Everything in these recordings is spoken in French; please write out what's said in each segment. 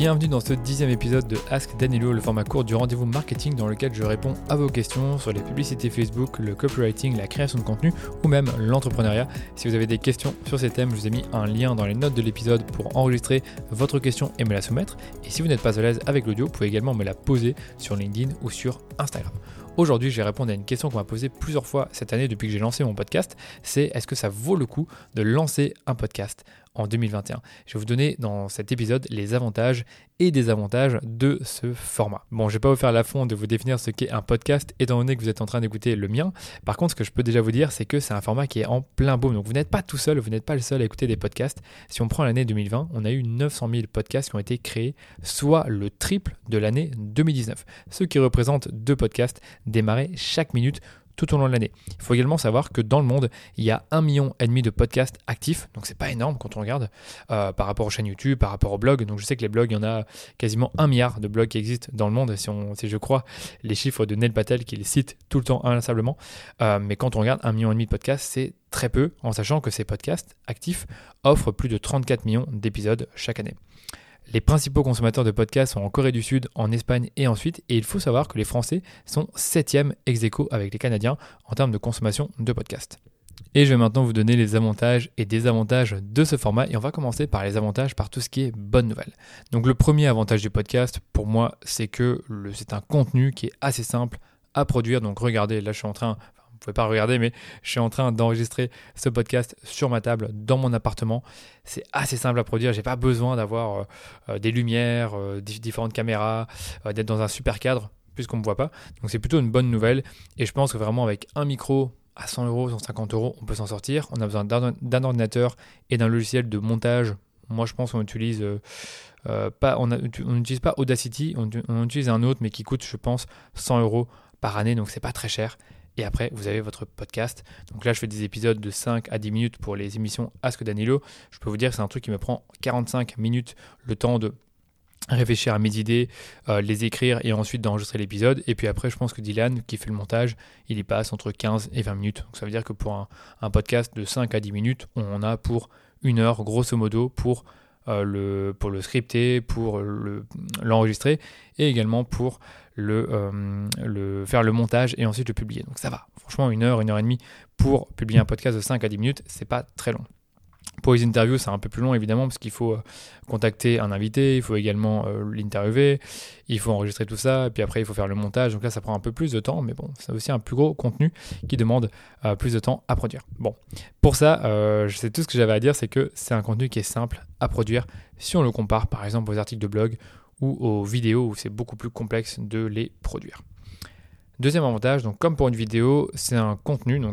Bienvenue dans ce dixième épisode de Ask Danilo, le format court du rendez-vous marketing dans lequel je réponds à vos questions sur les publicités Facebook, le copywriting, la création de contenu ou même l'entrepreneuriat. Si vous avez des questions sur ces thèmes, je vous ai mis un lien dans les notes de l'épisode pour enregistrer votre question et me la soumettre. Et si vous n'êtes pas à l'aise avec l'audio, vous pouvez également me la poser sur LinkedIn ou sur Instagram. Aujourd'hui, je vais répondre à une question qu'on m'a posée plusieurs fois cette année depuis que j'ai lancé mon podcast. C'est est-ce que ça vaut le coup de lancer un podcast en 2021. Je vais vous donner dans cet épisode les avantages et désavantages de ce format. Bon, je vais pas vous faire la fond de vous définir ce qu'est un podcast étant donné que vous êtes en train d'écouter le mien. Par contre, ce que je peux déjà vous dire, c'est que c'est un format qui est en plein boom. Donc vous n'êtes pas tout seul, vous n'êtes pas le seul à écouter des podcasts. Si on prend l'année 2020, on a eu 900 000 podcasts qui ont été créés, soit le triple de l'année 2019. Ce qui représente deux podcasts démarrés chaque minute tout au long de l'année. Il faut également savoir que dans le monde, il y a un million et demi de podcasts actifs, donc c'est pas énorme quand on regarde euh, par rapport aux chaînes YouTube, par rapport aux blogs. Donc je sais que les blogs, il y en a quasiment un milliard de blogs qui existent dans le monde, si, on, je crois les chiffres de Neil Patel qui les cite tout le temps inlassablement. Euh, mais quand on regarde un million et demi de podcasts, c'est très peu, en sachant que ces podcasts actifs offrent plus de 34 millions d'épisodes chaque année. Les principaux consommateurs de podcasts sont en Corée du Sud, en Espagne et ensuite, et il faut savoir que les Français sont 7e ex aequo avec les Canadiens en termes de consommation de podcasts. Et je vais maintenant vous donner les avantages et désavantages de ce format. Et on va commencer par les avantages, par tout ce qui est bonne nouvelle. Donc le premier avantage du podcast, pour moi, c'est que c'est un contenu qui est assez simple à produire. Donc regardez, là je suis en train, pouvez pas regarder, mais je suis en train d'enregistrer ce podcast sur ma table dans mon appartement. C'est assez simple à produire. J'ai pas besoin d'avoir euh, euh, des lumières, euh, différentes caméras, d'être dans un super cadre puisqu'on me voit pas. Donc c'est plutôt une bonne nouvelle. Et je pense que vraiment avec un micro à 100 euros, 150 euros, on peut s'en sortir. On a besoin d'un ordinateur et d'un logiciel de montage. Moi, je pense qu'on utilise pas, on n'utilise pas Audacity, on, on utilise un autre, mais qui coûte, je pense, 100 euros par année. Donc c'est pas très cher. Et après, vous avez votre podcast. Donc là, je fais des épisodes de 5 à 10 minutes pour les émissions Ask Danilo. Je peux vous dire c'est un truc qui me prend 45 minutes le temps de réfléchir à mes idées, euh, les écrire et ensuite d'enregistrer l'épisode. Et puis après, je pense que Dylan, qui fait le montage, il y passe entre 15 et 20 minutes. Donc ça veut dire que pour un, podcast de 5 à 10 minutes, on en a pour une heure, grosso modo, pour, le, pour le scripter, pour l'enregistrer et également pour le, euh, le, faire le montage et ensuite le publier. Donc ça va. Franchement, une heure, une heure et demie pour publier un podcast de 5 à 10 minutes, c'est pas très long. Pour les interviews, c'est un peu plus long évidemment parce qu'il faut euh, contacter un invité, il faut également euh, l'interviewer, il faut enregistrer tout ça, et puis après il faut faire le montage. Donc là, ça prend un peu plus de temps, mais bon, c'est aussi un plus gros contenu qui demande plus de temps à produire. Bon, pour ça, je sais tout ce que j'avais à dire, c'est que c'est un contenu qui est simple à produire si on le compare par exemple aux articles de blog ou aux vidéos où c'est beaucoup plus complexe de les produire. Deuxième avantage, donc comme pour une vidéo, c'est un contenu euh,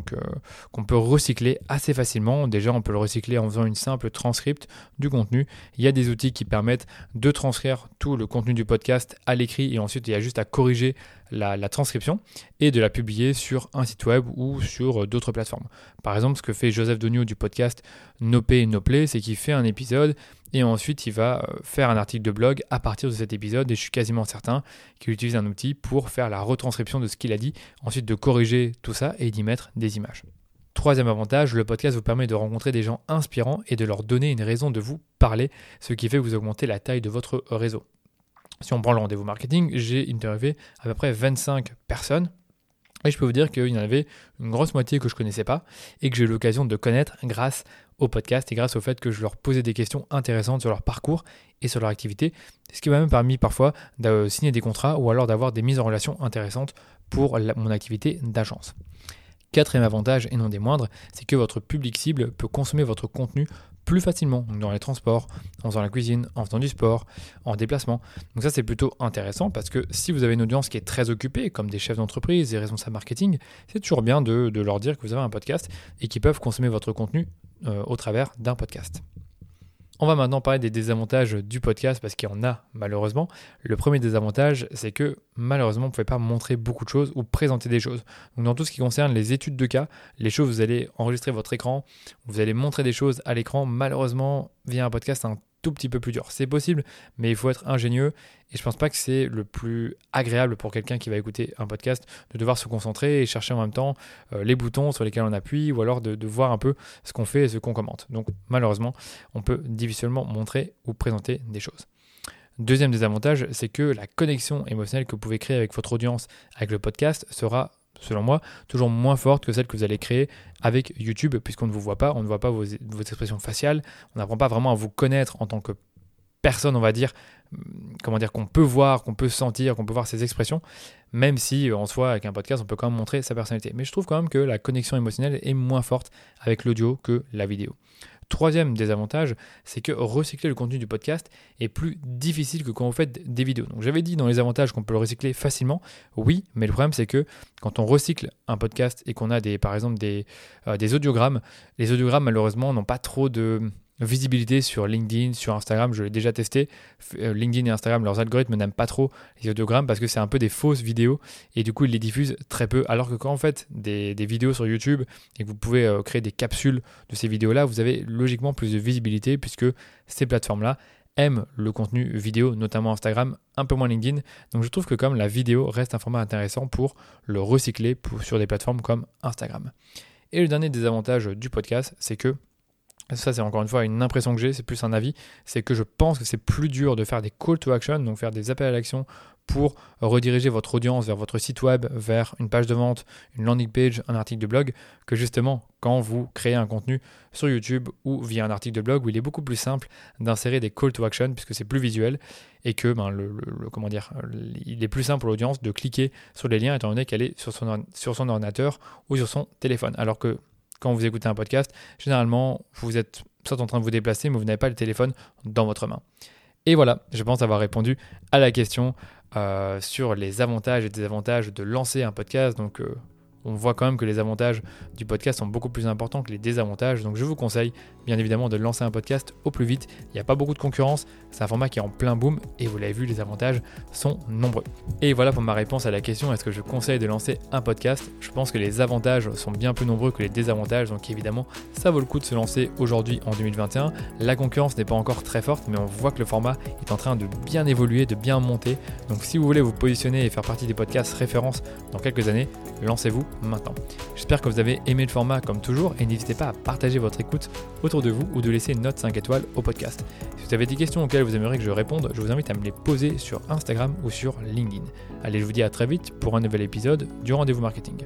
qu'on peut recycler assez facilement. Déjà, on peut le recycler en faisant une simple transcript du contenu. Il y a des outils qui permettent de transcrire tout le contenu du podcast à l'écrit et ensuite il y a juste à corriger la, transcription et de la publier sur un site web ou sur euh, d'autres plateformes. Par exemple, ce que fait Joseph Donio du podcast No Pay No c'est qu'il fait un épisode et ensuite il va euh, faire un article de blog à partir de cet épisode et je suis quasiment certain qu'il utilise un outil pour faire la retranscription de ce qu'il a dit, ensuite de corriger tout ça et d'y mettre des images. Troisième avantage, le podcast vous permet de rencontrer des gens inspirants et de leur donner une raison de vous parler, ce qui fait que vous augmentez la taille de votre réseau. Si on prend le rendez-vous marketing, j'ai interviewé à peu près 25 personnes. Et je peux vous dire qu'il y en avait une grosse moitié que je ne connaissais pas et que j'ai eu l'occasion de connaître grâce au podcast et grâce au fait que je leur posais des questions intéressantes sur leur parcours et sur leur activité, ce qui m'a même permis parfois de signer des contrats ou alors d'avoir des mises en relation intéressantes pour mon activité d'agence. Quatrième avantage, et non des moindres, c'est que votre public cible peut consommer votre contenu plus facilement dans les transports, en faisant la cuisine, en faisant du sport, en déplacement. Donc ça c'est plutôt intéressant parce que si vous avez une audience qui est très occupée, comme des chefs d'entreprise, des responsables marketing, c'est toujours bien de, leur dire que vous avez un podcast et qu'ils peuvent consommer votre contenu euh, au travers d'un podcast. On va maintenant parler des désavantages du podcast parce qu'il y en a malheureusement. Le premier désavantage, c'est que malheureusement, vous ne pouvez pas montrer beaucoup de choses ou présenter des choses. Donc dans tout ce qui concerne les études de cas, les choses, vous allez enregistrer votre écran, vous allez montrer des choses à l'écran. Malheureusement, via un podcast, petit peu plus dur. C'est possible, mais il faut être ingénieux et je pense pas que c'est le plus agréable pour quelqu'un qui va écouter un podcast de devoir se concentrer et chercher en même temps euh, les boutons sur lesquels on appuie ou alors de, de voir un peu ce qu'on fait et ce qu'on commente. Donc malheureusement, on peut difficilement montrer ou présenter des choses. Deuxième désavantage, c'est que la connexion émotionnelle que vous pouvez créer avec votre audience, avec le podcast, sera selon moi, toujours moins forte que celle que vous allez créer avec YouTube, puisqu'on ne vous voit pas, on ne voit pas vos, expressions faciales, on n'apprend pas vraiment à vous connaître en tant que personne, on va dire, comment dire, qu'on peut voir, qu'on peut sentir, qu'on peut voir ses expressions, même si en soi, avec un podcast, on peut quand même montrer sa personnalité. Mais je trouve quand même que la connexion émotionnelle est moins forte avec l'audio que la vidéo. Troisième désavantage, c'est que recycler le contenu du podcast est plus difficile que quand vous faites des vidéos. Donc j'avais dit dans les avantages qu'on peut le recycler facilement, oui, mais le problème c'est que quand on recycle un podcast et qu'on a des, par exemple des, euh, des audiogrammes, les audiogrammes malheureusement n'ont pas trop de, visibilité sur LinkedIn, sur Instagram, je l'ai déjà testé. Euh, LinkedIn et Instagram, leurs algorithmes n'aiment pas trop les audiogrammes parce que c'est un peu des fausses vidéos et du coup ils les diffusent très peu. Alors que quand vous faites des, vidéos sur YouTube et que vous pouvez euh, créer des capsules de ces vidéos-là, vous avez logiquement plus de visibilité puisque ces plateformes-là aiment le contenu vidéo, notamment Instagram, un peu moins LinkedIn. Donc je trouve que comme la vidéo reste un format intéressant pour le recycler sur des plateformes comme Instagram. Et le dernier désavantage du podcast, c'est que ça c'est encore une fois une impression que j'ai, c'est plus un avis, c'est que je pense que c'est plus dur de faire des call to action, donc faire des appels à l'action pour rediriger votre audience vers votre site web, vers une page de vente, une landing page, un article de blog, que justement quand vous créez un contenu sur YouTube ou via un article de blog où il est beaucoup plus simple d'insérer des call to action puisque c'est plus visuel et que ben, comment dire, il est plus simple pour l'audience de cliquer sur les liens étant donné qu'elle est sur son ordinateur ou sur son téléphone. Alors que quand vous écoutez un podcast, généralement, vous êtes soit en train de vous déplacer, mais vous n'avez pas le téléphone dans votre main. Et voilà, je pense avoir répondu à la question euh, sur les avantages et désavantages de lancer un podcast. Donc, euh, on voit quand même que les avantages du podcast sont beaucoup plus importants que les désavantages. Donc je vous conseille bien évidemment de lancer un podcast au plus vite. Il n'y a pas beaucoup de concurrence, c'est un format qui est en plein boom et vous l'avez vu, les avantages sont nombreux. Et voilà pour ma réponse à la question est-ce que je conseille de lancer un podcast? Je pense que les avantages sont bien plus nombreux que les désavantages, donc évidemment ça vaut le coup de se lancer aujourd'hui en 2021. La concurrence n'est pas encore très forte, mais on voit que le format est en train de bien évoluer, de bien monter. Donc si vous voulez vous positionner et faire partie des podcasts références dans quelques années, lancez-vous maintenant. J'espère que vous avez aimé le format comme toujours et n'hésitez pas à partager votre écoute autour de vous ou de laisser une note 5 étoiles au podcast. Si vous avez des questions auxquelles vous aimeriez que je réponde, je vous invite à me les poser sur Instagram ou sur LinkedIn. Allez, je vous dis à très vite pour un nouvel épisode du rendez-vous marketing.